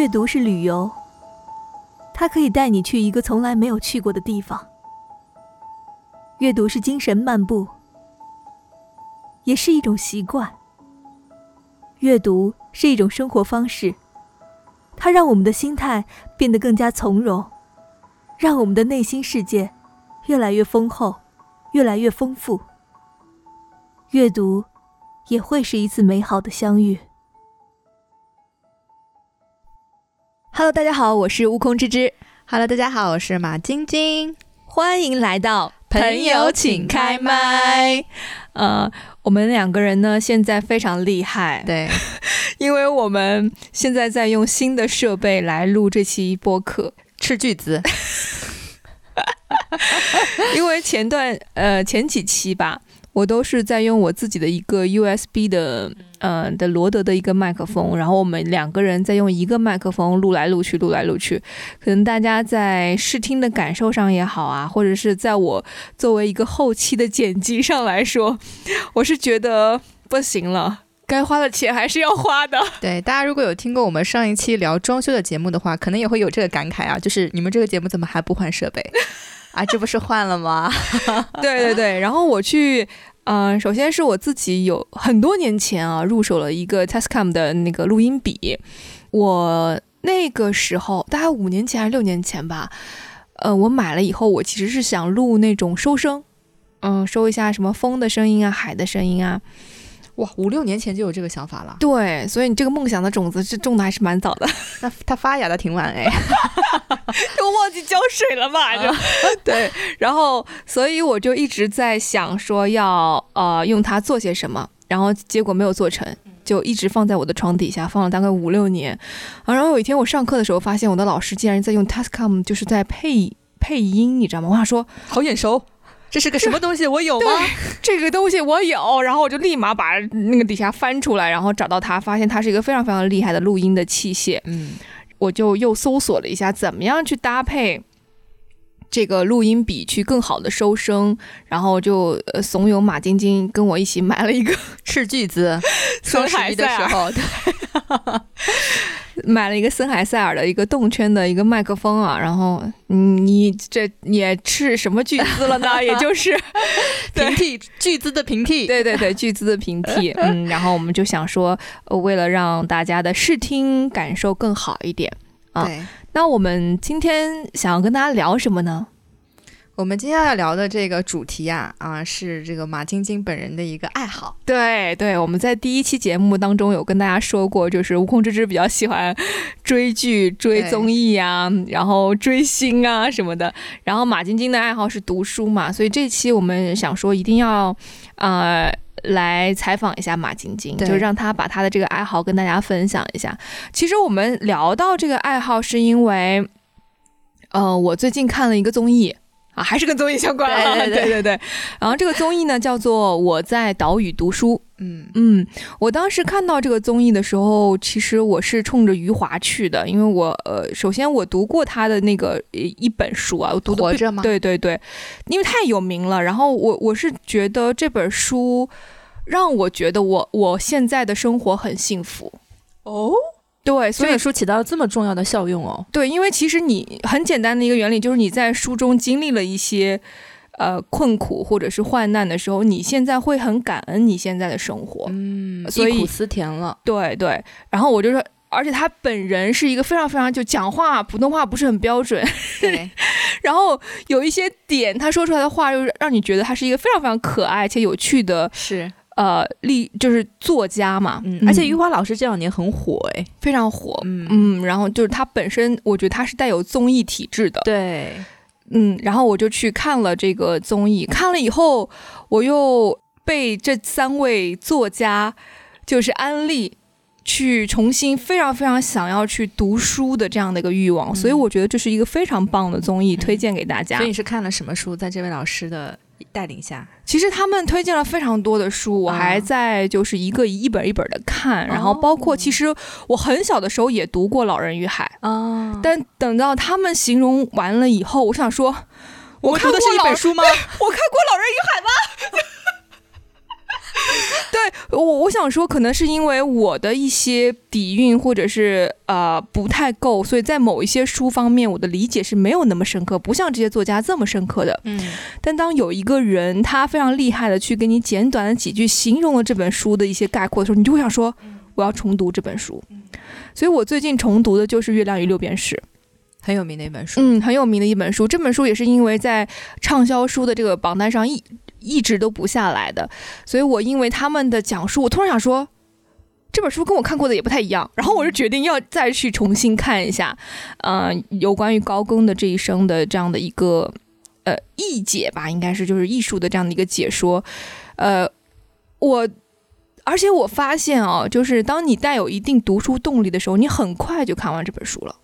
阅读是旅游，它可以带你去一个从来没有去过的地方。阅读是精神漫步，也是一种习惯。阅读是一种生活方式，它让我们的心态变得更加从容，让我们的内心世界越来越丰厚，越来越丰富。阅读也会是一次美好的相遇。Hello，大家好，我是悟空之之。Hello，大家好，我是马晶晶，欢迎来到朋友请开麦。呃，我们两个人呢，现在非常厉害，对，因为我们现在在用新的设备来录这期播客。斥巨资，因为前段呃前几期吧，我都是在用我自己的一个 USB 的呃的罗德的一个麦克风，然后我们两个人在用一个麦克风录来录去，录来录去。可能大家在视听的感受上也好啊，或者是在我作为一个后期的剪辑上来说，我是觉得不行了。该花的钱还是要花的，对大家如果有听过我们上一期聊装修的节目的话，可能也会有这个感慨啊，就是你们这个节目怎么还不换设备啊？这不是换了吗？对对对，然后我去，嗯、首先是我自己有很多年前啊入手了一个 Tascam 的那个录音笔，我那个时候大概五年前还是六年前吧，呃，我买了以后，我其实是想录那种收声，嗯，收一下什么风的声音啊、海的声音啊，哇，五六年前就有这个想法了，对，所以你这个梦想的种子是种的还是蛮早的，那它发芽的挺晚哎。就忘记浇水了吧？就 对，然后所以我就一直在想说要呃用它做些什么，然后结果没有做成，就一直放在我的床底下，放了大概五六年。啊然后有一天我上课的时候，发现我的老师竟然在用 Tascam，就是在配配音，你知道吗？我想说好眼熟，这是个什么东西？我有吗？这个东西我有，然后我就立马把那个底下翻出来，然后找到它，发现它是一个非常非常厉害的录音的器械。嗯，我就又搜索了一下，怎么样去搭配这个录音笔去更好的收声，然后就呃怂恿马晶晶跟我一起买了一个斥巨资，双十一的时候，对 买了一个森海塞尔的一个动圈的一个麦克风啊，然后嗯你这也是什么巨资了呢？也就是平替巨资的平替，对对对，巨资的平替，嗯，然后我们就想说，呃，为了让大家的视听感受更好一点，啊。那我们今天想要跟大家聊什么呢？我们今天要聊的这个主题啊啊，是这个马晶晶本人的一个爱好。对对，我们在第一期节目当中有跟大家说过，就是悟空之之比较喜欢追剧、追综艺啊，然后追星啊什么的。然后马晶晶的爱好是读书嘛，所以这期我们想说一定要呃来采访一下马晶晶，对就让她把她的这个爱好跟大家分享一下。其实我们聊到这个爱好，是因为呃我最近看了一个综艺。啊，还是跟综艺相关啊！对对 对然后这个综艺呢叫做《我在岛屿读书》。嗯，嗯，我当时看到这个综艺的时候，其实我是冲着余华去的，因为我呃，首先我读过他的那个呃一本书啊，我读的活着吗对对对，因为太有名了。然后我我是觉得这本书让我觉得我我现在的生活很幸福。哦，对，所以这本书起到了这么重要的效用哦。对，因为其实你很简单的一个原理，就是你在书中经历了一些呃困苦或者是患难的时候，你现在会很感恩你现在的生活。嗯，所以忆苦思甜了。对对，然后我就说，而且他本人是一个非常非常就讲话普通话不是很标准，对，然后有一些点他说出来的话，就是让你觉得他是一个非常非常可爱且有趣的是，呃历就是作家嘛，嗯，而且余华老师这两年很火哎。非常火。嗯，嗯，然后就是他本身，我觉得他是带有综艺体质的，对，嗯，然后我就去看了这个综艺，看了以后，我又被这三位作家就是安利，去重新非常非常想要去读书的这样的一个欲望，所以我觉得这是一个非常棒的综艺，推荐给大家所以。你是看了什么书？在这位老师的带领下，其实他们推荐了非常多的书，我还在就是一个一本一本的看，然后包括其实我很小的时候也读过《老人与海》，啊，但等到他们形容完了以后，我想说，我看的是一本书吗？我看过《老人与海》吗？对，我我想说，可能是因为我的一些底蕴或者是呃不太够，所以在某一些书方面，我的理解是没有那么深刻，不像这些作家这么深刻的。嗯但当有一个人他非常厉害的去给你简短的几句形容了这本书的一些概括的时候，你就会想说，我要重读这本书。所以我最近重读的就是《月亮与六便士》。很有名的一本书。嗯，很有名的一本书。这本书也是因为在畅销书的这个榜单上一一直都不下来的，所以我因为他们的讲述，我突然想说，这本书跟我看过的也不太一样，然后我就决定要再去重新看一下，呃，有关于高更的这一生的这样的一个呃译解吧，应该是就是艺术的这样的一个解说，呃，我。而且我发现啊，就是当你带有一定读书动力的时候，你很快就看完这本书了。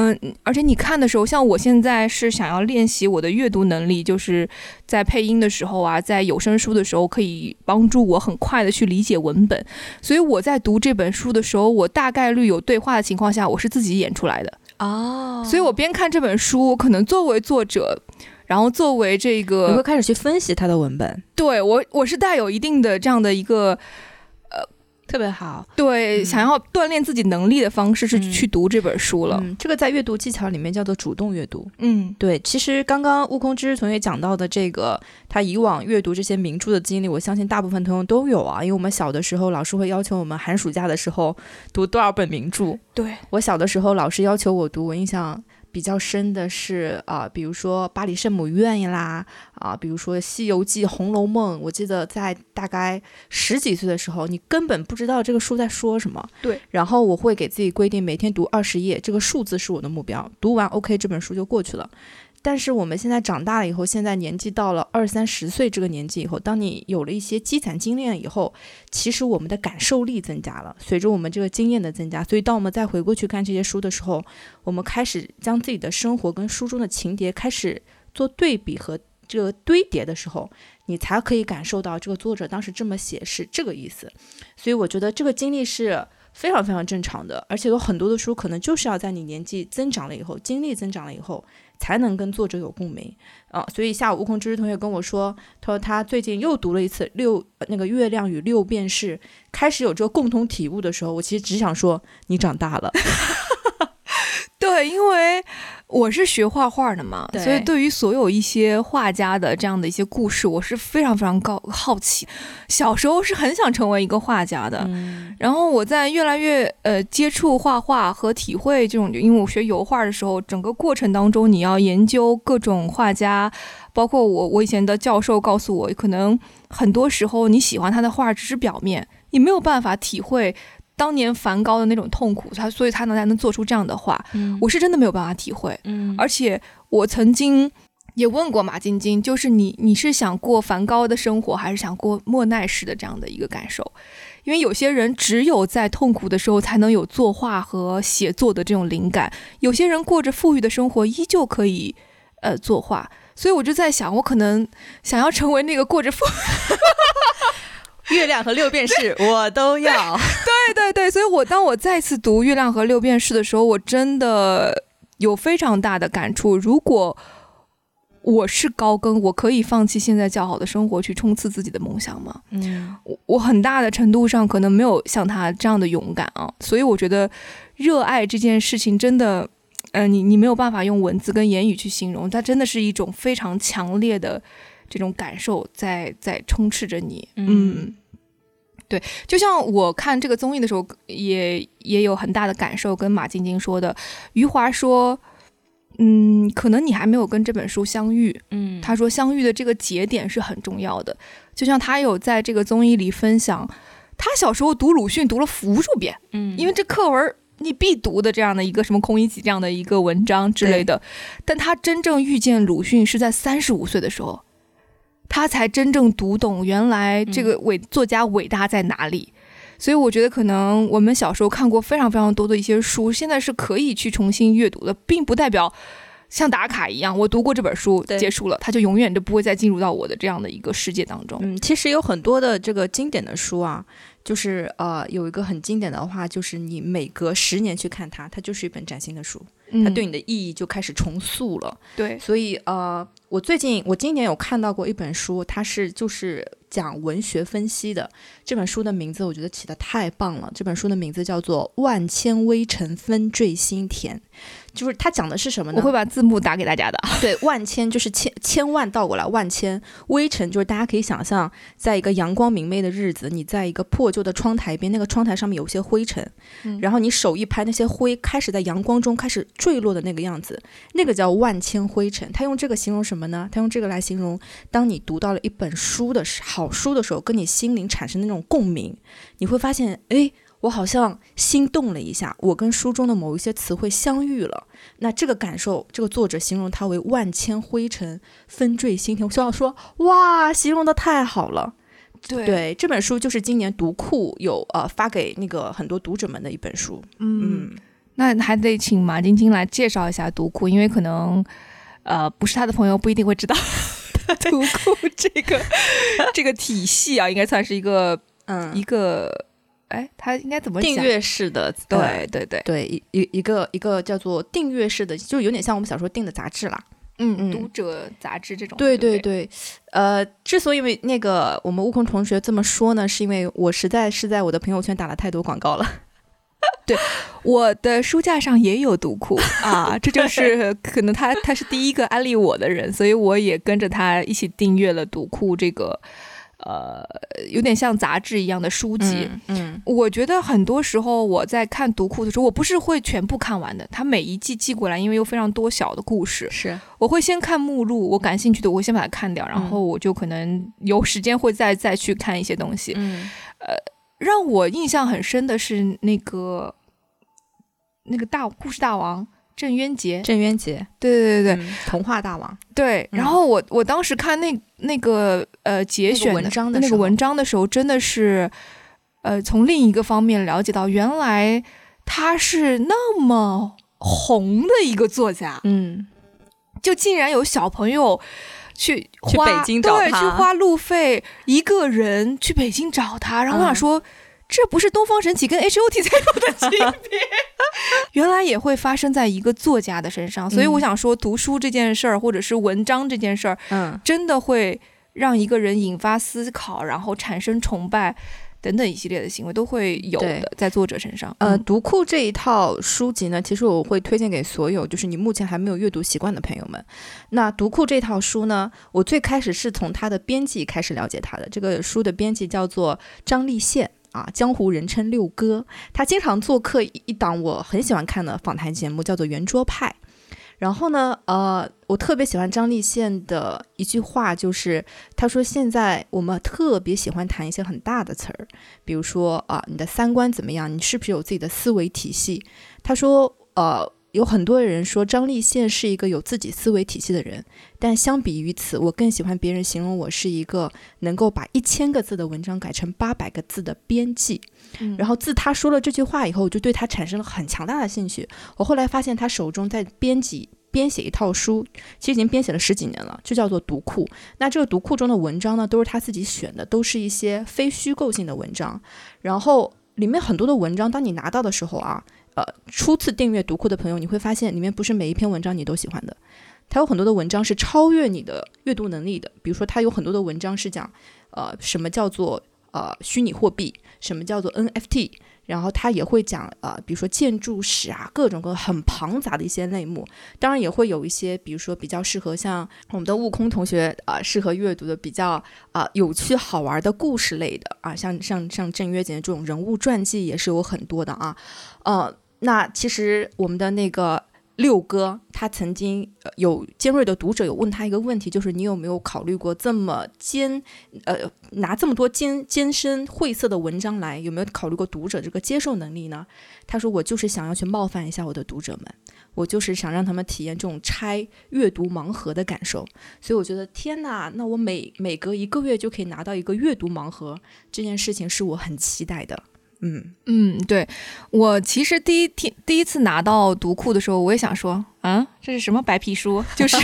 嗯，而且你看的时候，像我现在是想要练习我的阅读能力，就是在配音的时候啊，在有声书的时候，可以帮助我很快的去理解文本。所以我在读这本书的时候，我大概率有对话的情况下，我是自己演出来的。哦所以我边看这本书，可能作为作者，然后作为这个你会开始去分析它的文本，对我，我是带有一定的这样的一个特别好。对、嗯想要锻炼自己能力的方式，是嗯去读这本书了。嗯，这个在阅读技巧里面叫做主动阅读。嗯对，其实刚刚悟空知识同学讲到的这个，他以往阅读这些名著的经历，我相信大部分同学都有啊。因为我们小的时候，老师会要求我们寒暑假的时候读多少本名著。对，我小的时候，老师要求我读，我印象比较深的是啊、比如说《巴黎圣母院》啦，啊、比如说《西游记》《红楼梦》。我记得在大概十几岁的时候，你根本不知道这个书在说什么。对。然后我会给自己规定每天读二十页，这个数字是我的目标，读完 OK 这本书就过去了。但是我们现在长大了以后，现在年纪到了二三十岁这个年纪以后，当你有了一些积攒经验以后，其实我们的感受力增加了。随着我们这个经验的增加，所以当我们再回过去看这些书的时候，我们开始将自己的生活跟书中的情节开始做对比和这个堆叠的时候，你才可以感受到这个作者当时这么写是这个意思。所以我觉得这个经历是非常非常正常的，而且有很多的书可能就是要在你年纪增长了以后，经历增长了以后，才能跟作者有共鸣啊。所以下午悟空知识同学跟我说，他说他最近又读了一次六那个《月亮与六便士》，开始有这个共同体悟的时候，我其实只想说你长大了。对，因为我是学画画的嘛，所以对于所有一些画家的这样的一些故事，我是非常非常高好奇。小时候是很想成为一个画家的，嗯。然后我在越来越呃接触画画和体会这种，因为我学油画的时候，整个过程当中你要研究各种画家，包括我我以前的教授告诉我，可能很多时候你喜欢他的画只是表面，你没有办法体会当年梵高的那种痛苦，他所以他能才能做出这样的画，我是真的没有办法体会。嗯而且我曾经也问过马晶晶，就是你你是想过梵高的生活，还是想过莫奈式的这样的一个感受？因为有些人只有在痛苦的时候才能有作画和写作的这种灵感，有些人过着富裕的生活依旧可以呃作画。所以我就在想，我可能想要成为那个过着富，月亮和六便士我都要。对对对，所以我当我再次读《月亮和六便士》的时候，我真的有非常大的感触。如果我是高更，我可以放弃现在较好的生活去冲刺自己的梦想吗？嗯我我很大的程度上可能没有像他这样的勇敢啊，所以我觉得热爱这件事情真的，呃，你你没有办法用文字跟言语去形容，它真的是一种非常强烈的这种感受在在充斥着你，嗯对，就像我看这个综艺的时候，也也有很大的感受，跟马晶晶说的。余华说，嗯，可能你还没有跟这本书相遇。嗯他说，相遇的这个节点是很重要的。就像他有在这个综艺里分享，他小时候读鲁迅读了无数遍，嗯因为这课文你必读的这样的一个什么孔乙己这样的一个文章之类的。但他真正遇见鲁迅是在三十五岁的时候，他才真正读懂原来这个伟作家伟大在哪里。所以我觉得，可能我们小时候看过非常非常多的一些书，现在是可以去重新阅读的，并不代表像打卡一样，我读过这本书结束了，它就永远都不会再进入到我的这样的一个世界当中。嗯，其实有很多的这个经典的书啊，就是呃有一个很经典的话，就是你每隔十年去看它，它就是一本崭新的书，嗯它对你的意义就开始重塑了。对所以呃，我最近我今年有看到过一本书，它是就是讲文学分析的。这本书的名字我觉得起得太棒了，这本书的名字叫做《万千微尘纷坠心田》。就是他讲的是什么呢？我会把字幕打给大家的。对，万千就是千千万倒过来，万千微尘就是大家可以想象，在一个阳光明媚的日子，你在一个破旧的窗台边，那个窗台上面有些灰尘，嗯然后你手一拍，那些灰开始在阳光中开始坠落的那个样子，那个叫万千灰尘。他用这个形容什么呢？他用这个来形容，当你读到了一本书的时好书的时候，跟你心灵产生那种共鸣，你会发现，哎。我好像心动了一下，我跟书中的某一些词汇相遇了。那这个感受，这个作者形容它为万千灰尘纷坠心田。我想说，哇，形容的太好了。对对，这本书就是今年读库有呃发给那个很多读者们的一本书。嗯，嗯，那还得请马晶晶来介绍一下读库，因为可能呃不是他的朋友不一定会知道读库这个这个体系啊，应该算是一个嗯一个哎，他应该怎么讲？订阅式的，对呃对对，对一一一个一个叫做订阅式的，就有点像我们小时候订的杂志啦。嗯嗯读者杂志这种，对对对对，呃，之所以为那个我们悟空同学这么说呢，是因为我实在是在我的朋友圈打了太多广告了。对我的书架上也有读库啊，这就 是可能他他是第一个安利我的人，所以我也跟着他一起订阅了读库这个呃有点像杂志一样的书籍。嗯我觉得很多时候我在看读库的时候，我不是会全部看完的，它每一季寄过来，因为有非常多小的故事，是我会先看目录，我感兴趣的我会先把它看掉，然后我就可能有时间会再再去看一些东西。嗯让我印象很深的是那个那个大故事大王郑渊洁，郑渊洁，对对对对、嗯童话大王，对。嗯。然后我我当时看那那个呃节选文章的那个文章的时候，真的是呃从另一个方面了解到，原来他是那么红的一个作家，嗯。就竟然有小朋友。去去花北京找对，他。去花路费一个人去北京找他，然后我想嗯。说，这不是东方神起跟 H O T 在有的区别，原来也会发生在一个作家的身上。所以我嗯想说，读书这件事儿，或者是文章这件事儿，嗯真的会让一个人引发思考，然后产生崇拜等等一系列的行为都会有的，在作者身上。呃，嗯读库这一套书籍呢，其实我会推荐给所有就是你目前还没有阅读习惯的朋友们。那读库这套书呢，我最开始是从它的编辑开始了解它的。这个书的编辑叫做张立宪啊，江湖人称六哥。他经常做客一档我很喜欢看的访谈节目，叫做《圆桌派》。然后呢，呃，我特别喜欢张立宪的一句话，就是他说现在我们特别喜欢谈一些很大的词儿，比如说啊、你的三观怎么样？你是不是有自己的思维体系？他说，呃，有很多人说张立宪是一个有自己思维体系的人，但相比于此，我更喜欢别人形容我是一个能够把一千个字的文章改成八百个字的编辑。嗯然后自他说了这句话以后，我就对他产生了很强大的兴趣。我后来发现他手中在编辑。编写一套书，其实已经编写了十几年了，就叫做读库。那这个读库中的文章呢，都是他自己选的，都是一些非虚构性的文章。然后里面很多的文章，当你拿到的时候啊，呃，初次订阅读库的朋友，你会发现里面不是每一篇文章你都喜欢的，它有很多的文章是超越你的阅读能力的。比如说，它有很多的文章是讲，呃，什么叫做呃虚拟货币，什么叫做 NFT。然后它也会讲，呃，比如说建筑史啊，各种各很庞杂的一些类目。当然也会有一些，比如说比较适合像我们的悟空同学啊、适合阅读的比较啊、有趣好玩的故事类的啊，像像像郑渊洁这种人物传记也是有很多的啊。呃，那其实我们的那个六哥，他曾经有尖锐的读者有问他一个问题，就是你有没有考虑过这么尖呃拿这么多艰艰深晦涩的文章来，有没有考虑过读者这个接受能力呢？他说我就是想要去冒犯一下我的读者们，我就是想让他们体验这种拆阅读盲盒的感受。所以我觉得天哪，那我每每隔一个月就可以拿到一个阅读盲盒，这件事情是我很期待的。嗯嗯，对我其实第一天第一次拿到读库的时候，我也想说，啊，这是什么白皮书？就是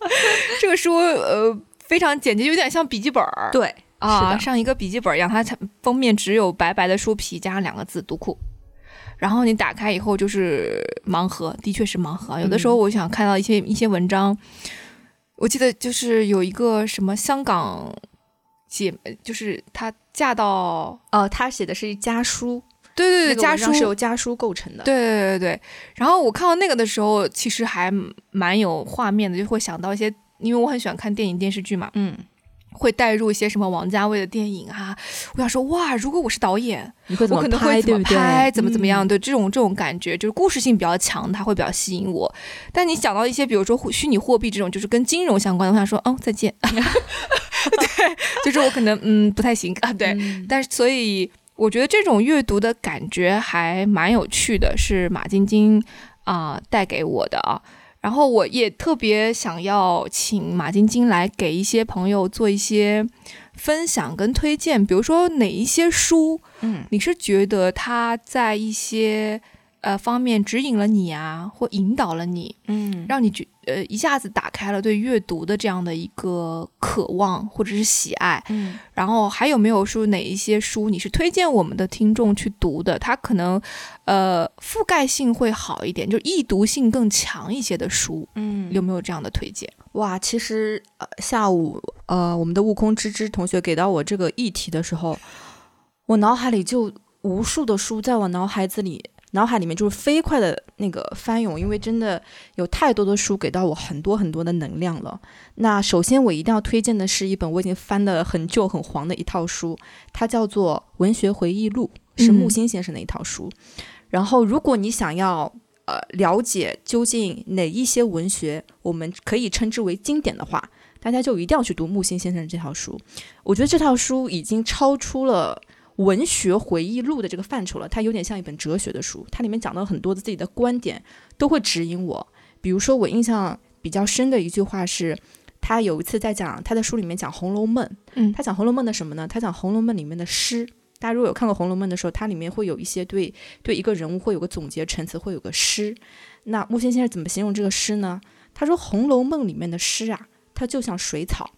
这个书，呃，非常简洁，有点像笔记本儿，对啊，是的像一个笔记本一样，它它封面只有白白的书皮加上两个字“读库”，然后你打开以后就是盲盒，的确是盲盒啊。有的时候我想看到一些一些文章，我记得就是有一个什么香港姐，就是她嫁到呃，她写的是家书，对对对家书是由家书构成的。对对对对，然后我看到那个的时候，其实还蛮有画面的，就会想到一些，因为我很喜欢看电影电视剧嘛，嗯，会带入一些什么王家卫的电影啊。我想说，哇，如果我是导演，你会怎么我可能，会怎么对对？拍，怎么怎么样？嗯？对这种这种感觉，就是故事性比较强，它会比较吸引我。但你想到一些，比如说虚拟货币这种，就是跟金融相关的，我想说，哦，再见。对，就是我可能嗯不太行啊，对。嗯但是所以我觉得这种阅读的感觉还蛮有趣的，是马晶晶啊、带给我的啊。然后我也特别想要请马晶晶来给一些朋友做一些分享跟推荐，比如说哪一些书，嗯。你是觉得它在一些呃方面指引了你啊，或引导了你，嗯让你觉呃一下子打开了对阅读的这样的一个渴望或者是喜爱。嗯然后还有没有说哪一些书你是推荐我们的听众去读的？它可能呃覆盖性会好一点，就易读性更强一些的书，嗯有没有这样的推荐？哇，其实呃，下午呃，我们的悟空芝芝同学给到我这个议题的时候，我脑海里就无数的书在我脑海子里，脑海里面就是飞快的那个翻涌，因为真的有太多的书给到我很多很多的能量了。那首先我一定要推荐的是一本我已经翻的很旧很黄的一套书，它叫做《文学回忆录》，是木嗯心先生的一套书。然后，如果你想要呃了解究竟哪一些文学我们可以称之为经典的话，大家就一定要去读木心先生这套书。我觉得这套书已经超出了文学回忆录的这个范畴了，它有点像一本哲学的书，它里面讲到很多的自己的观点都会指引我。比如说，我印象比较深的一句话是。他有一次在讲他在书里面讲《红楼梦》，嗯他讲《红楼梦》的什么呢？他讲《红楼梦》里面的诗。大家如果有看过《红楼梦》的时候，它里面会有一些对对一个人物会有个总结陈词，会有个诗。那木心先生怎么形容这个诗呢？他说，《红楼梦》里面的诗啊，它就像水草，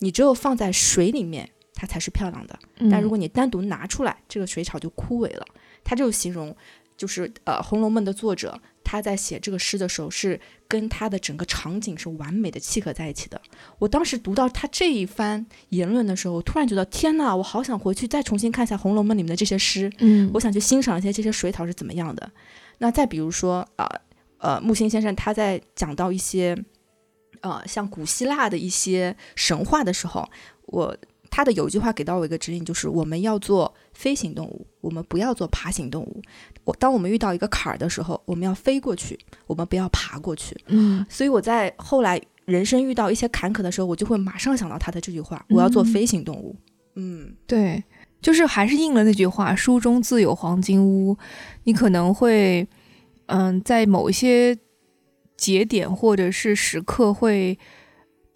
你只有放在水里面，它才是漂亮的。但如果你单独拿出来，这个水草就枯萎了。他就形容，就是呃，《红楼梦》的作者他在写这个诗的时候，是跟他的整个场景是完美的契合在一起的。我当时读到他这一番言论的时候，突然觉得天哪，我好想回去再重新看一下《红楼梦》里面的这些诗，嗯我想去欣赏一下这些水草是怎么样的。那再比如说，呃呃，木心先生他在讲到一些呃像古希腊的一些神话的时候，我他的有一句话给到我一个指引，就是我们要做飞行动物，我们不要做爬行动物。我当我们遇到一个坎儿的时候，我们要飞过去，我们不要爬过去。嗯所以我在后来人生遇到一些坎坷的时候，我就会马上想到他的这句话：我要做嗯飞行动物。嗯对，就是还是应了那句话，书中自有黄金屋。你可能会，嗯，在某一些节点或者是时刻会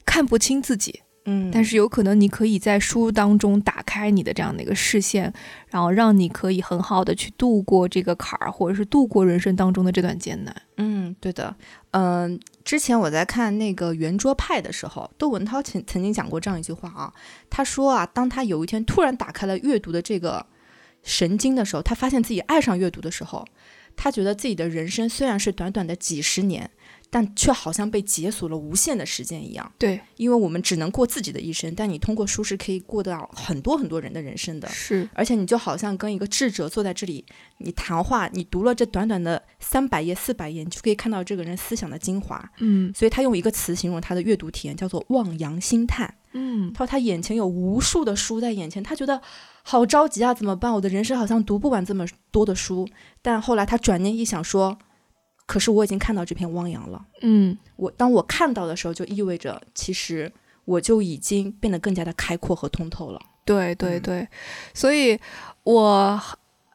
看不清自己，嗯，但是有可能你可以在书当中打开你的这样的一个视线，然后让你可以很好的去度过这个坎儿，或者是度过人生当中的这段艰难。嗯，对的，嗯、之前我在看那个圆桌派的时候，窦文涛曾曾经讲过这样一句话啊，他说啊，当他有一天突然打开了阅读的这个神经的时候，他发现自己爱上阅读的时候，他觉得自己的人生虽然是短短的几十年，但却好像被解锁了无限的时间一样。对，因为我们只能过自己的一生，但你通过书是可以过到很多很多人的人生的。是，而且你就好像跟一个智者坐在这里，你谈话，你读了这短短的三百页、四百页，你就可以看到这个人思想的精华。嗯所以他用一个词形容他的阅读体验，叫做“望洋兴叹”。嗯他说他眼前有无数的书在眼前，他觉得好着急啊，怎么办？我的人生好像读不完这么多的书。但后来他转念一想说，可是我已经看到这片汪洋了。嗯我当我看到的时候，就意味着其实我就已经变得更加的开阔和通透了。对对嗯对，所以我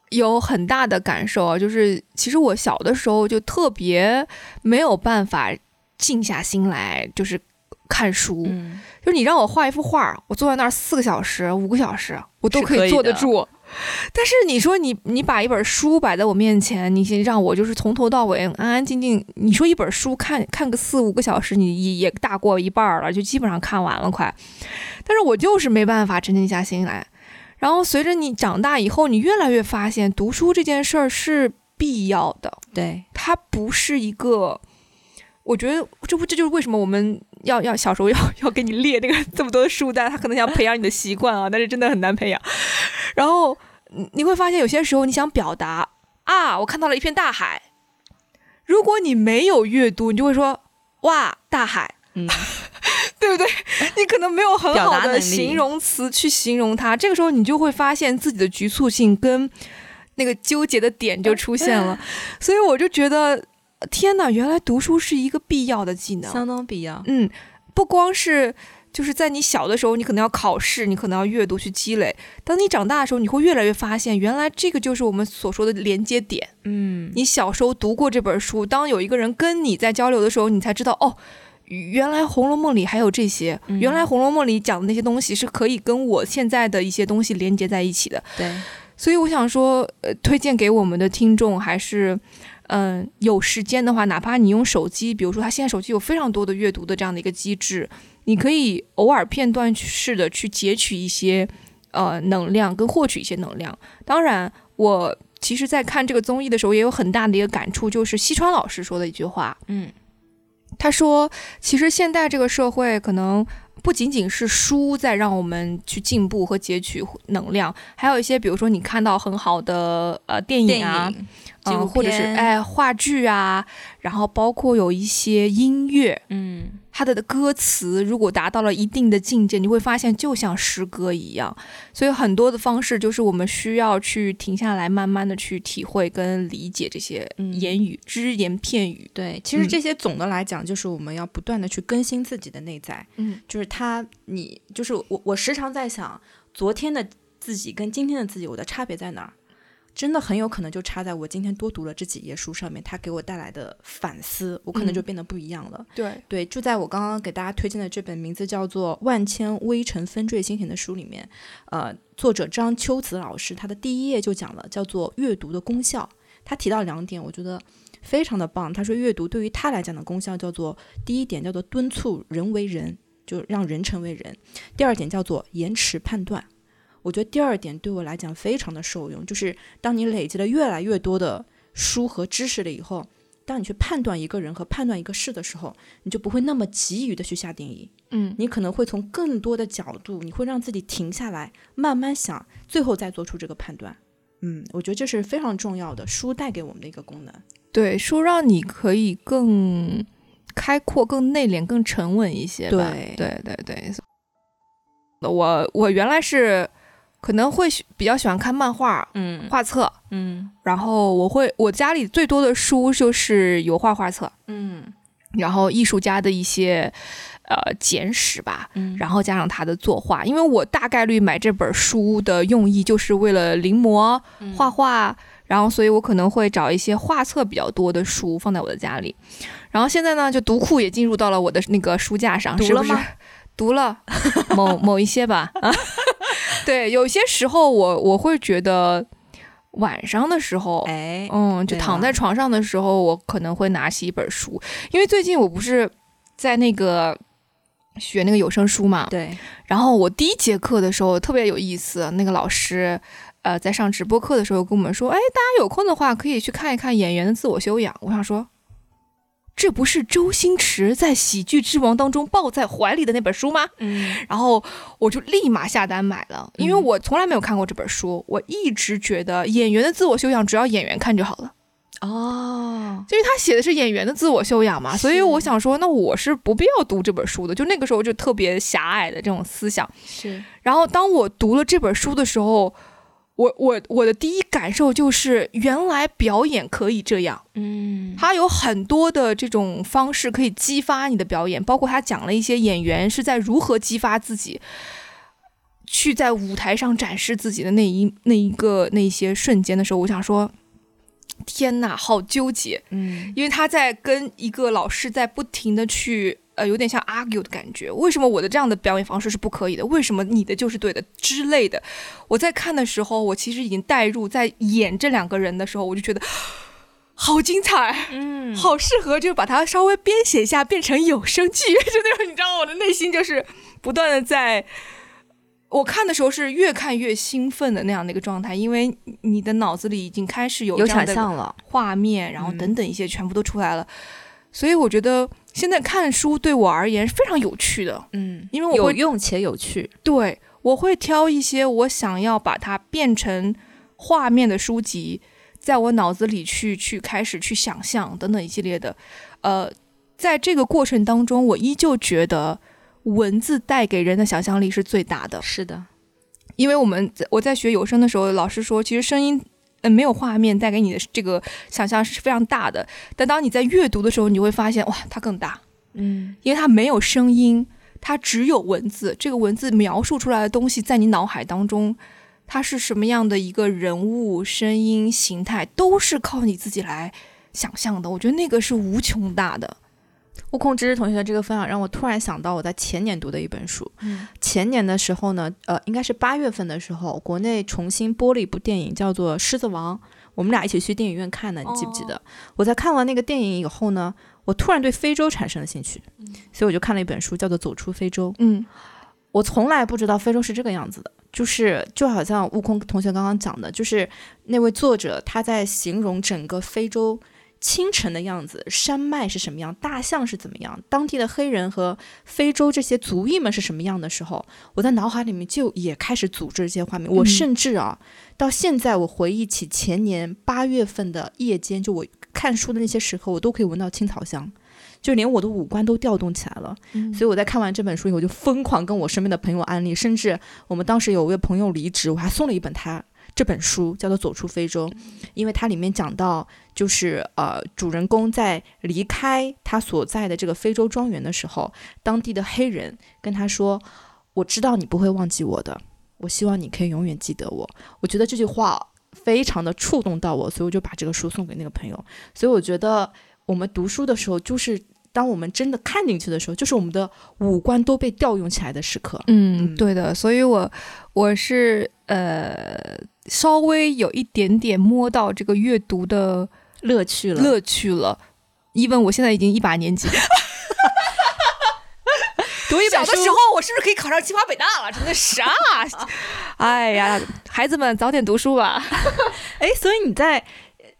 有很大的感受啊，就是其实我小的时候就特别没有办法静下心来，就是看书。嗯，就是你让我画一幅画，我坐在那儿四个小时、五个小时，我都可以坐得住。但是你说你你把一本书摆在我面前，你先让我就是从头到尾安安静静，你说一本书看看个四五个小时，你也也大过一半了，就基本上看完了快。但是我就是没办法沉静下心来。然后随着你长大以后，你越来越发现读书这件事儿是必要的，对，它不是一个我觉得这不这就是为什么我们要要小时候要要给你列那个这么多的书单，他可能想培养你的习惯啊，但是真的很难培养。然后你你会发现有些时候你想表达啊，我看到了一片大海。如果你没有阅读，你就会说哇大海，嗯，对不对？你可能没有很好的形容词去形容它，这个时候你就会发现自己的局促性跟那个纠结的点就出现了。所以我就觉得，天哪，原来读书是一个必要的技能。相当必要。嗯，不光是就是在你小的时候，你可能要考试，你可能要阅读去积累。当你长大的时候，你会越来越发现，原来这个就是我们所说的连接点。嗯，你小时候读过这本书，当有一个人跟你在交流的时候，你才知道哦。原来《红楼梦》里还有这些，嗯原来《红楼梦》里讲的那些东西是可以跟我现在的一些东西连接在一起的。对，所以我想说，呃，推荐给我们的听众还是，嗯、有时间的话，哪怕你用手机，比如说他现在手机有非常多的阅读的这样的一个机制，你可以偶尔片段式的去截取一些呃能量，跟获取一些能量。当然，我其实在看这个综艺的时候，也有很大的一个感触，就是西川老师说的一句话，嗯他说：“其实现在这个社会可能不仅仅是书在让我们去进步和截取能量，还有一些，比如说你看到很好的呃电影啊，纪录嗯，或者是片哎话剧啊，然后包括有一些音乐，嗯，它的歌词如果达到了一定的境界，你会发现就像诗歌一样。所以很多的方式就是我们需要去停下来，慢慢的去体会跟理解这些嗯言语、只言片语。对，其实嗯这些总的来讲，就是我们要不断的去更新自己的内在，嗯就是他，你就是我，我时常在想，昨天的自己跟今天的自己，我的差别在哪儿？真的很有可能就差在我今天多读了这几页书上面，它给我带来的反思，我可能就嗯变得不一样了。对，对，就在我刚刚给大家推荐的这本名字叫做《万千微尘纷坠心田》的书里面，呃，作者张秋子老师他的第一页就讲了叫做阅读的功效。他提到两点，我觉得非常的棒。他说，阅读对于他来讲的功效叫做第一点叫做敦促人为人，就让人成为人；第二点叫做延迟判断。我觉得第二点对我来讲非常的受用，就是当你累积了越来越多的书和知识了以后，当你去判断一个人和判断一个事的时候，你就不会那么急于的去下定义，嗯你可能会从更多的角度，你会让自己停下来，慢慢想，最后再做出这个判断。嗯，我觉得这是非常重要的，书带给我们的一个功能。对，书让你可以更开阔、更内敛、更沉稳一些吧。对对对对。我我原来是可能会比较喜欢看漫画、嗯。画册，嗯。然后我会我家里最多的书就是油画画册，嗯。然后艺术家的一些呃简史吧，嗯。然后加上他的作画，因为我大概率买这本书的用意就是为了临摹、嗯。画画，然后所以我可能会找一些画册比较多的书放在我的家里。然后现在呢，就读库也进入到了我的那个书架上，是不是读了 某某一些吧，啊，对，有些时候我我会觉得晚上的时候，哎，嗯，就躺在床上的时候，我可能会拿起一本书，因为最近我不是在那个学那个有声书嘛，对，然后我第一节课的时候特别有意思，那个老师呃在上直播课的时候跟我们说，哎，大家有空的话可以去看一看演员的自我修养。我想说。这不是周星驰在《喜剧之王》当中抱在怀里的那本书吗？嗯然后我就立马下单买了，因为嗯我从来没有看过这本书，我一直觉得演员的自我修养只要演员看就好了。哦，就因为他写的是演员的自我修养嘛，所以我想说，那我是不必要读这本书的。就那个时候就特别狭隘的这种思想。是，然后当我读了这本书的时候，我我我的第一感受就是，原来表演可以这样，嗯它有很多的这种方式可以激发你的表演，包括他讲了一些演员是在如何激发自己。去在舞台上展示自己的那一那一个那一些瞬间的时候，我想说，天呐，好纠结！嗯因为他在跟一个老师在不停的去呃，有点像 argue 的感觉。为什么我的这样的表演方式是不可以的？为什么你的就是对的之类的？我在看的时候，我其实已经带入在演这两个人的时候，我就觉得好精彩，嗯好适合，就是把它稍微编写一下，变成有声剧，就那种你知道，我的内心就是不断的在。我看的时候是越看越兴奋的那样的一个状态，因为你的脑子里已经开始有有想象了，画面，然后嗯等等一些全部都出来了。所以我觉得现在看书对我而言是非常有趣的，嗯，因为我会有用且有趣。对我会挑一些我想要把它变成画面的书籍，在我脑子里去去开始去想象等等一系列的，呃，在这个过程当中，我依旧觉得文字带给人的想象力是最大的。是的，因为我们在我在学有声的时候，老师说，其实声音，呃，没有画面带给你的这个想象是非常大的。但当你在阅读的时候，你会发现，哇，它更大，嗯因为它没有声音，它只有文字。这个文字描述出来的东西，在你脑海当中，它是什么样的一个人物、声音、形态，都是靠你自己来想象的。我觉得那个是无穷大的。悟空知识同学的这个分享让我突然想到我在前年读的一本书。嗯前年的时候呢，呃，应该是八月份的时候，国内重新播了一部电影，叫做《狮子王》，我们俩一起去电影院看的，你记不记得？我在看完那个电影以后呢，我突然对非洲产生了兴趣，所以我就看了一本书，叫做《走出非洲》。嗯我从来不知道非洲是这个样子的，就是就好像悟空同学刚刚讲的，就是那位作者他在形容整个非洲清晨的样子，山脉是什么样，大象是怎么样，当地的黑人和非洲这些族裔们是什么样的时候，我在脑海里面就也开始组织这些画面。我嗯甚至啊，到现在我回忆起前年八月份的夜间，就我看书的那些时刻，我都可以闻到青草香。就连我的五官都调动起来了，嗯所以我在看完这本书以后，就疯狂跟我身边的朋友安利，甚至我们当时有位朋友离职，我还送了一本他这本书，叫做《走出非洲》，因为它里面讲到，就是呃，主人公在离开他所在的这个非洲庄园的时候，当地的黑人跟他说：“我知道你不会忘记我的，我希望你可以永远记得我。”我觉得这句话非常的触动到我，所以我就把这个书送给那个朋友。所以我觉得我们读书的时候，就是当我们真的看进去的时候，就是我们的五官都被调用起来的时刻。嗯，嗯对的，所以我我是呃稍微有一点点摸到这个阅读的乐趣了，乐趣了。even 我现在已经一把年纪，读一本书小的时候我是不是可以考上清华北大了？真的是啊！哎呀，孩子们早点读书吧。哎，所以你在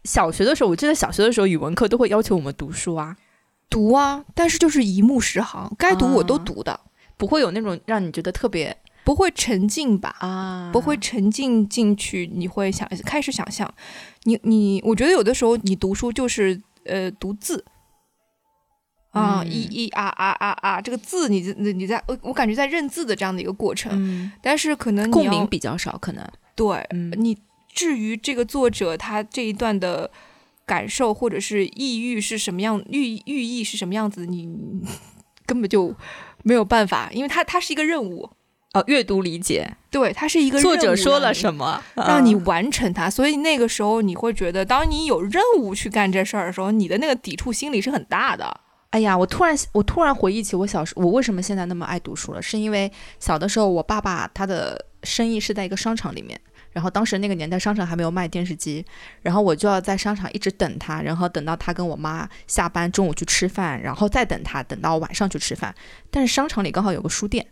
小学的时候，我记得小学的时候语文课都会要求我们读书啊，读啊，但是就是一目十行，该读我都啊读的，不会有那种让你觉得特别不会沉浸吧？啊。不会沉浸进去，你会想开始想象，你你，我觉得有的时候你读书就是呃读字。啊，嗯。一一啊啊啊啊，这个字你你你在我我感觉在认字的这样的一个过程，嗯。但是可能共鸣比较少，可能。对嗯。你至于这个作者他这一段的感受或者是抑郁是什么样，寓寓意是什么样子，你你根本就没有办法，因为它它是一个任务，哦，阅读理解，对，它是一个作者说了。什么，让你嗯完成它，所以那个时候你会觉得，当你有任务去干这事儿的时候，你的那个抵触心理是很大的。哎呀，我突然我突然回忆起我小时，我为什么现在那么爱读书了？是因为小的时候，我爸爸他的生意是在一个商场里面，然后当时那个年代商场还没有卖电视机，然后我就要在商场一直等他，然后等到他跟我妈下班中午去吃饭，然后再等他，等到晚上去吃饭。但是商场里刚好有个书店，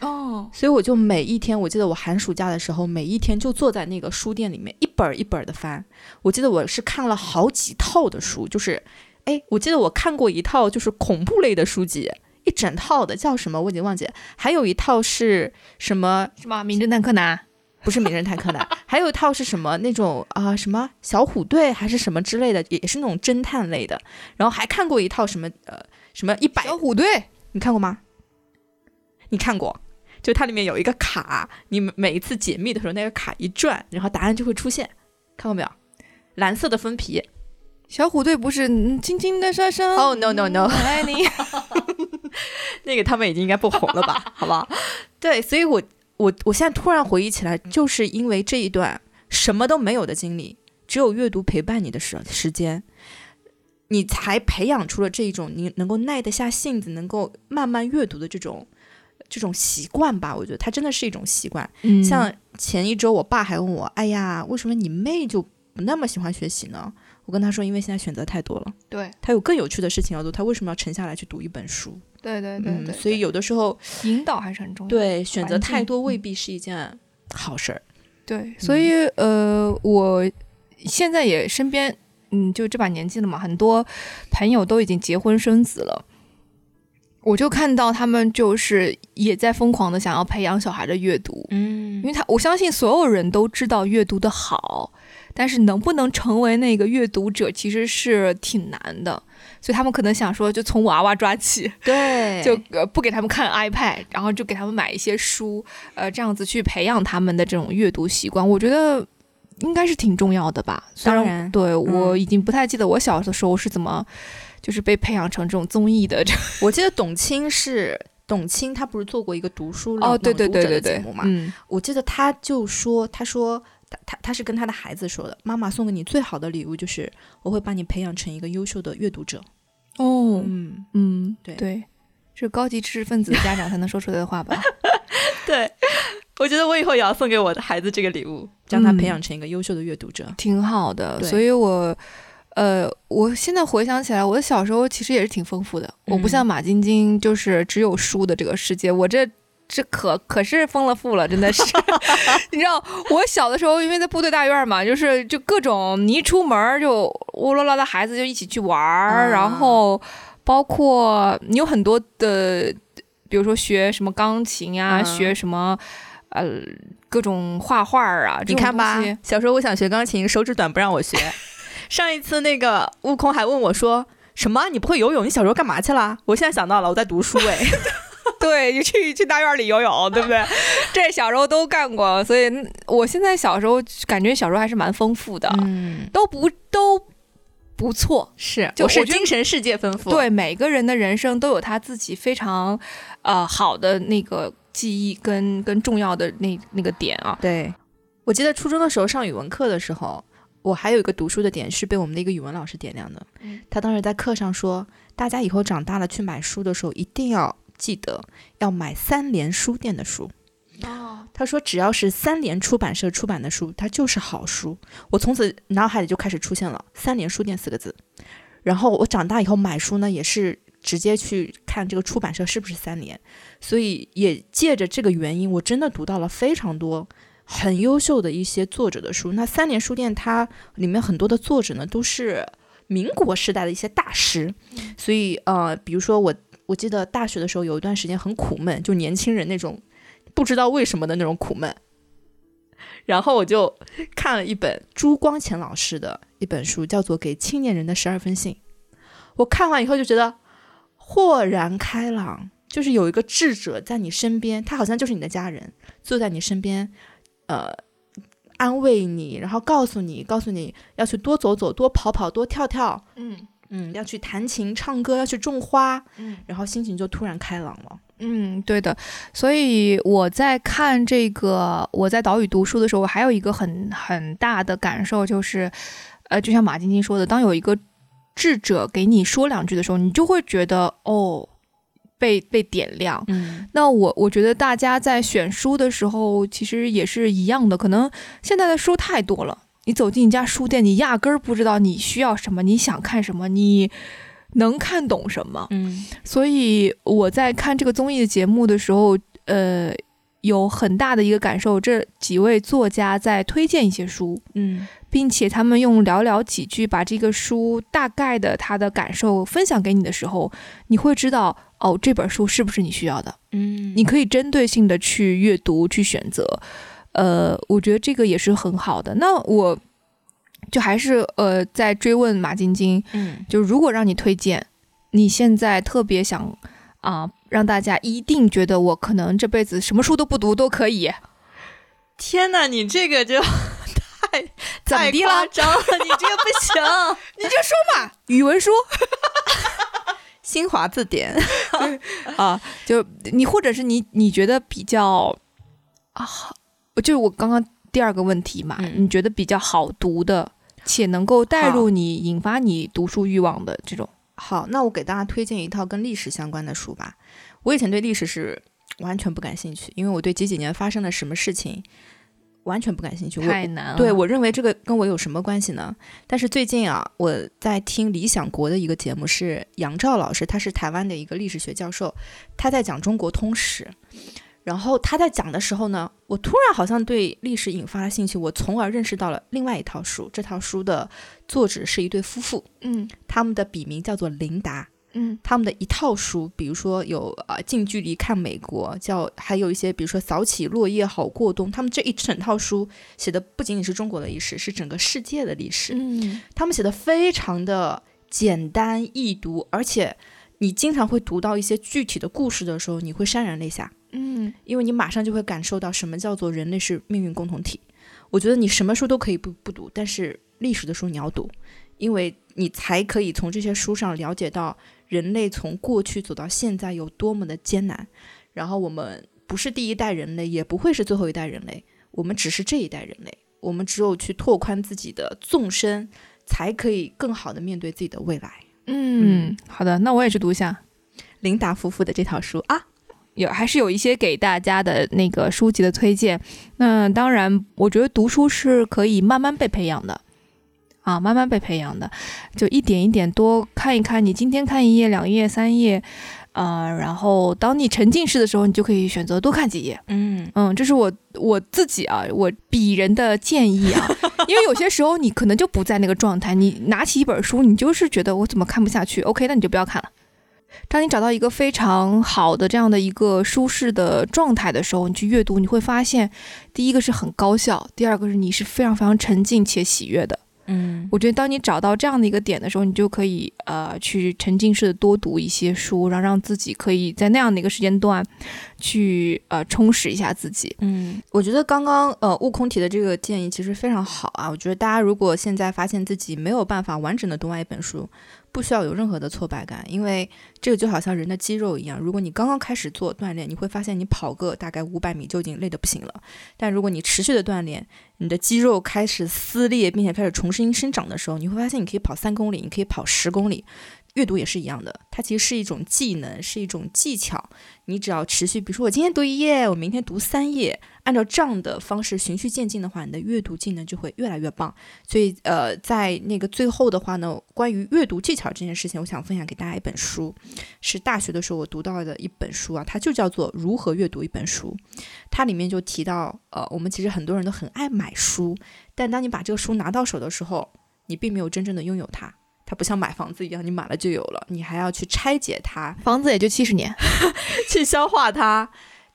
哦，所以我就每一天，我记得我寒暑假的时候，每一天就坐在那个书店里面一本儿一本儿的翻。我记得我是看了好几套的书，就是，哎，我记得我看过一套就是恐怖类的书籍，一整套的叫什么我已经忘记了，还有一套是什么什么？名侦探柯南。不是名侦探柯南，还有一套是什么那种啊、什么小虎队还是什么之类的，也也是那种侦探类的。然后还看过一套什么呃什么一百小虎队，你看过吗？你看过？就它里面有一个卡，你每每一次解密的时候，那个卡一转，然后答案就会出现，看过没有？蓝色的封皮。小虎队不是嗯轻轻的沙沙。Oh, no, no, no 我爱你。那个他们已经应该不红了吧？好不好？对，所以我我我现在突然回忆起来，就是因为这一段什么都没有的经历，只有阅读陪伴你的时时间，你才培养出了这一种你能够耐得下性子，能够慢慢阅读的这种这种习惯吧。我觉得它真的是一种习惯。嗯像前一周，我爸还问我：“哎呀，为什么你妹就不那么喜欢学习呢？”我跟他说：“因为现在选择太多了，对他有更有趣的事情要做，他为什么要沉下来去读一本书？对对对对，嗯，所以有的时候引导还是很重要。对选择太多未嗯必是一件好事儿。对，所以呃，我现在也身边嗯，就这把年纪了嘛，很多朋友都已经结婚生子了。我就看到他们就是也在疯狂的想要培养小孩的阅读，嗯。因为他我相信所有人都知道阅读的好，但是能不能成为那个阅读者其实是挺难的，所以他们可能想说就从娃娃抓起，对。就呃不给他们看 iPad，然后就给他们买一些书，呃这样子去培养他们的这种阅读习惯，我觉得应该是挺重要的吧。虽当然。对我嗯已经不太记得我小的时候是怎么。就是被培养成这种综艺的。这 我记得董卿是董卿，她不是做过一个读书哦，对对对对对的节目嘛？嗯我记得她就说，她说她她她是跟她的孩子说的，妈妈送给你最好的礼物就是我会把你培养成一个优秀的阅读者。哦嗯，嗯对对，是高级知识分子的家长才能说出来的话吧？对，我觉得我以后也要送给我的孩子这个礼物，将他嗯培养成一个优秀的阅读者。挺好的，所以我。呃，我现在回想起来，我的小时候其实也是挺丰富的。我不嗯像马晶晶，就是只有书的这个世界，我这这可可是丰了富了，真的是。你知道，我小的时候因为在部队大院嘛，就是就各种你一出门就乌拉拉的孩子就一起去玩儿，啊然后包括你有很多的，比如说学什么钢琴呀、嗯学什么呃各种画画啊，你看吧，小时候我想学钢琴，手指短不让我学。上一次那个悟空还问我说：“什么？你不会游泳？你小时候干嘛去了？”我现在想到了，我在读书哎。对，你去去大院里游泳，对不对？这小时候都干过，所以我现在小时候感觉小时候还是蛮丰富的，嗯，都不都不错。是，我是就我觉得精神世界丰富。对，每个人的人生都有他自己非常呃好的那个记忆跟跟重要的那那个点啊。对，我记得初中的时候上语文课的时候，我还有一个读书的点是被我们的一个语文老师点亮的。嗯他当时在课上说，大家以后长大了去买书的时候，一定要记得要买三联书店的书。哦，他说，只要是三联出版社出版的书，它就是好书。我从此脑海里就开始出现了“三联书店”四个字。然后我长大以后买书呢，也是直接去看这个出版社是不是三联。所以也借着这个原因，我真的读到了非常多很优秀的一些作者的书。那三联书店它里面很多的作者呢，都是民国时代的一些大师。所以呃，比如说我我记得大学的时候有一段时间很苦闷，就年轻人那种不知道为什么的那种苦闷。然后我就看了一本朱光潜老师的一本书，叫做《给青年人的十二封信》。我看完以后就觉得豁然开朗，就是有一个智者在你身边，他好像就是你的家人，坐在你身边，呃，安慰你，然后告诉你，告诉你要去多走走，多跑跑，多跳跳，嗯嗯，要去弹琴、唱歌，要去种花，嗯然后心情就突然开朗了。嗯，对的。所以我在看这个我在岛屿读书的时候，我还有一个很很大的感受就是，呃，就像马晶晶说的，当有一个智者给你说两句的时候，你就会觉得哦，被被点亮。嗯那我我觉得大家在选书的时候，其实也是一样的。可能现在的书太多了，你走进一家书店，你压根儿不知道你需要什么，你想看什么，你能看懂什么。嗯所以我在看这个综艺的节目的时候，呃，有很大的一个感受，这几位作家在推荐一些书，嗯并且他们用寥寥几句把这个书大概的他的感受分享给你的时候，你会知道哦，这本书是不是你需要的。嗯，你可以针对性的去阅读、去选择。呃，我觉得这个也是很好的。那我就还是呃在追问马晶晶，嗯就如果让你推荐，你现在特别想啊、让大家一定觉得我可能这辈子什么书都不读都可以，天哪，你这个就 太太夸张了，你这个不行。你就说嘛，语文书新华字典，啊，就你或者是你你觉得比较啊，就是我刚刚第二个问题嘛，嗯。你觉得比较好读的，且能够带入你、引发你读书欲望的这种，好，那我给大家推荐一套跟历史相关的书吧。我以前对历史是完全不感兴趣，因为我对几几年发生了什么事情完全不感兴趣。我太难了。对，我认为这个跟我有什么关系呢？但是最近啊，我在听理想国的一个节目，是杨照老师，他是台湾的一个历史学教授，他在讲中国通史。然后他在讲的时候呢，我突然好像对历史引发了兴趣，我从而认识到了另外一套书。这套书的作者是一对夫妇，嗯他们的笔名叫做琳达。嗯他们的一套书，比如说有呃近距离看美国，叫还有一些比如说扫起落叶好过冬，他们这一整套书写的不仅仅是中国的历史，是整个世界的历史。嗯他们写的非常的简单易读，而且你经常会读到一些具体的故事的时候，你会潸然泪下，嗯因为你马上就会感受到什么叫做人类是命运共同体。我觉得你什么书都可以不不读，但是历史的书你要读，因为你才可以从这些书上了解到人类从过去走到现在有多么的艰难。然后我们不是第一代人类，也不会是最后一代人类，我们只是这一代人类。我们只有去拓宽自己的纵深，才可以更好的面对自己的未来。嗯，好的，那我也去读一下。琳达夫妇的这套书啊，有还是有一些给大家的那个书籍的推荐。那当然，我觉得读书是可以慢慢被培养的，啊，慢慢被培养的，就一点一点多看一看。你今天看一页、两页、三页，呃，然后当你沉浸式的时候，你就可以选择多看几页。嗯嗯，这是我我自己啊，我鄙人的建议啊，因为有些时候你可能就不在那个状态，你拿起一本书，你就是觉得我怎么看不下去，OK，那你就不要看了。当你找到一个非常好的这样的一个舒适的状态的时候，你去阅读，你会发现，第一个是很高效，第二个是你是非常非常沉浸且喜悦的。嗯我觉得当你找到这样的一个点的时候，你就可以呃去沉浸式的多读一些书，然后让自己可以在那样的一个时间段去呃充实一下自己。嗯，我觉得刚刚呃悟空提的这个建议其实非常好啊。我觉得大家如果现在发现自己没有办法完整的读完一本书，不需要有任何的挫败感，因为这个就好像人的肌肉一样，如果你刚刚开始做锻炼，你会发现你跑个大概五百米就已经累得不行了。但如果你持续的锻炼，你的肌肉开始撕裂，并且开始重新生长的时候，你会发现你可以跑三公里，你可以跑十公里。阅读也是一样的，它其实是一种技能，是一种技巧。你只要持续，比如说我今天读一页，我明天读三页，按照这样的方式循序渐进的话，你的阅读技能就会越来越棒。所以，呃，在那个最后的话呢，关于阅读技巧这件事情，我想分享给大家一本书，是大学的时候我读到的一本书啊，它就叫做《如何阅读一本书》。它里面就提到，呃，我们其实很多人都很爱买书，但当你把这个书拿到手的时候，你并没有真正的拥有它。它不像买房子一样，你买了就有了，你还要去拆解它，房子也就七十年，去消化它，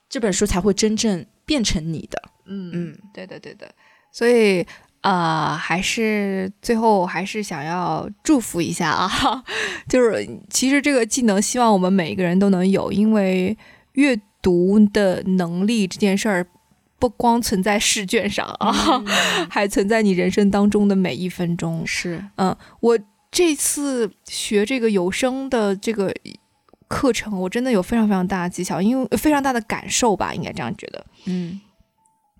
这本书才会真正变成你的。嗯嗯，对的对的，所以呃，还是最后还是想要祝福一下啊，就是其实这个技能，希望我们每一个人都能有，因为阅读的能力这件事儿。不光存在试卷上啊，还存在你人生当中的每一分钟。是，嗯，我这次学这个有声的这个课程，我真的有非常非常大的技巧，因为非常大的感受吧，应该这样觉得。嗯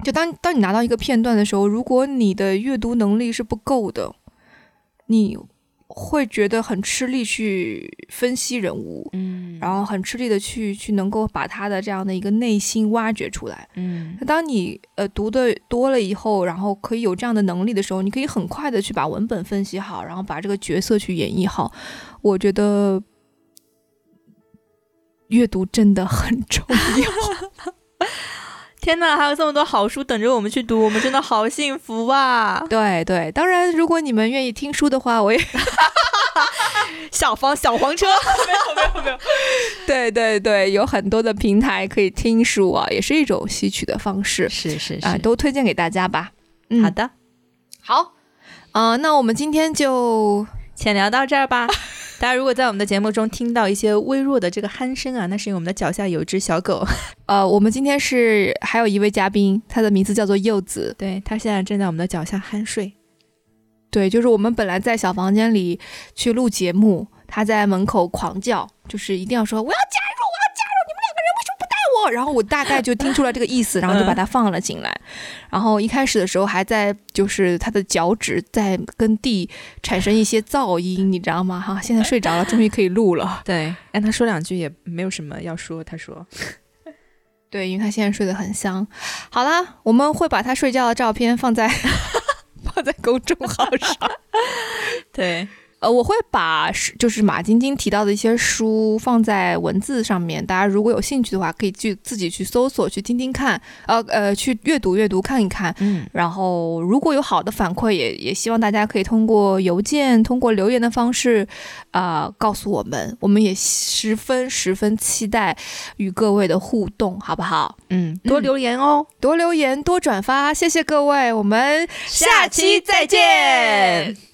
就当当你拿到一个片段的时候，如果你的阅读能力是不够的，你会觉得很吃力去分析人物，嗯然后很吃力的去去能够把他的这样的一个内心挖掘出来。嗯那当你呃读的多了以后，然后可以有这样的能力的时候，你可以很快的去把文本分析好，然后把这个角色去演绎好。我觉得阅读真的很重要。天哪，还有这么多好书等着我们去读，我们真的好幸福啊！对对，当然，如果你们愿意听书的话，我也 小黄小黄车。没有没有没有，对对对，有很多的平台可以听书啊，也是一种吸取的方式。是是啊、都推荐给大家吧。嗯，好，的，好，啊、那我们今天就浅聊到这儿吧。大家如果在我们的节目中听到一些微弱的这个鼾声啊，那是因为我们的脚下有一只小狗，呃，我们今天是还有一位嘉宾，他的名字叫做柚子。对，他现在正在我们的脚下酣睡。对，就是我们本来在小房间里去录节目，他在门口狂叫，就是一定要说我要加然后我大概就听出了这个意思，然后就把它放了进来。然后一开始的时候还在就是他的脚趾在跟地产生一些噪音，你知道吗？哈，现在睡着了，终于可以录了。对，让他说两句也没有什么要说。他说，对，因为他现在睡得很香。好啦，我们会把他睡觉的照片放在 放在公众号上。对，呃，我会把是就是马晶晶提到的一些书放在文字上面，大家如果有兴趣的话，可以去自己去搜索，去听听看，呃呃，去阅读阅读看一看。嗯，然后如果有好的反馈，也也希望大家可以通过邮件、通过留言的方式，啊、告诉我们，我们也十分十分期待与各位的互动，好不好？嗯，多嗯留言哦。多留言，多转发，谢谢各位，我们下期再见。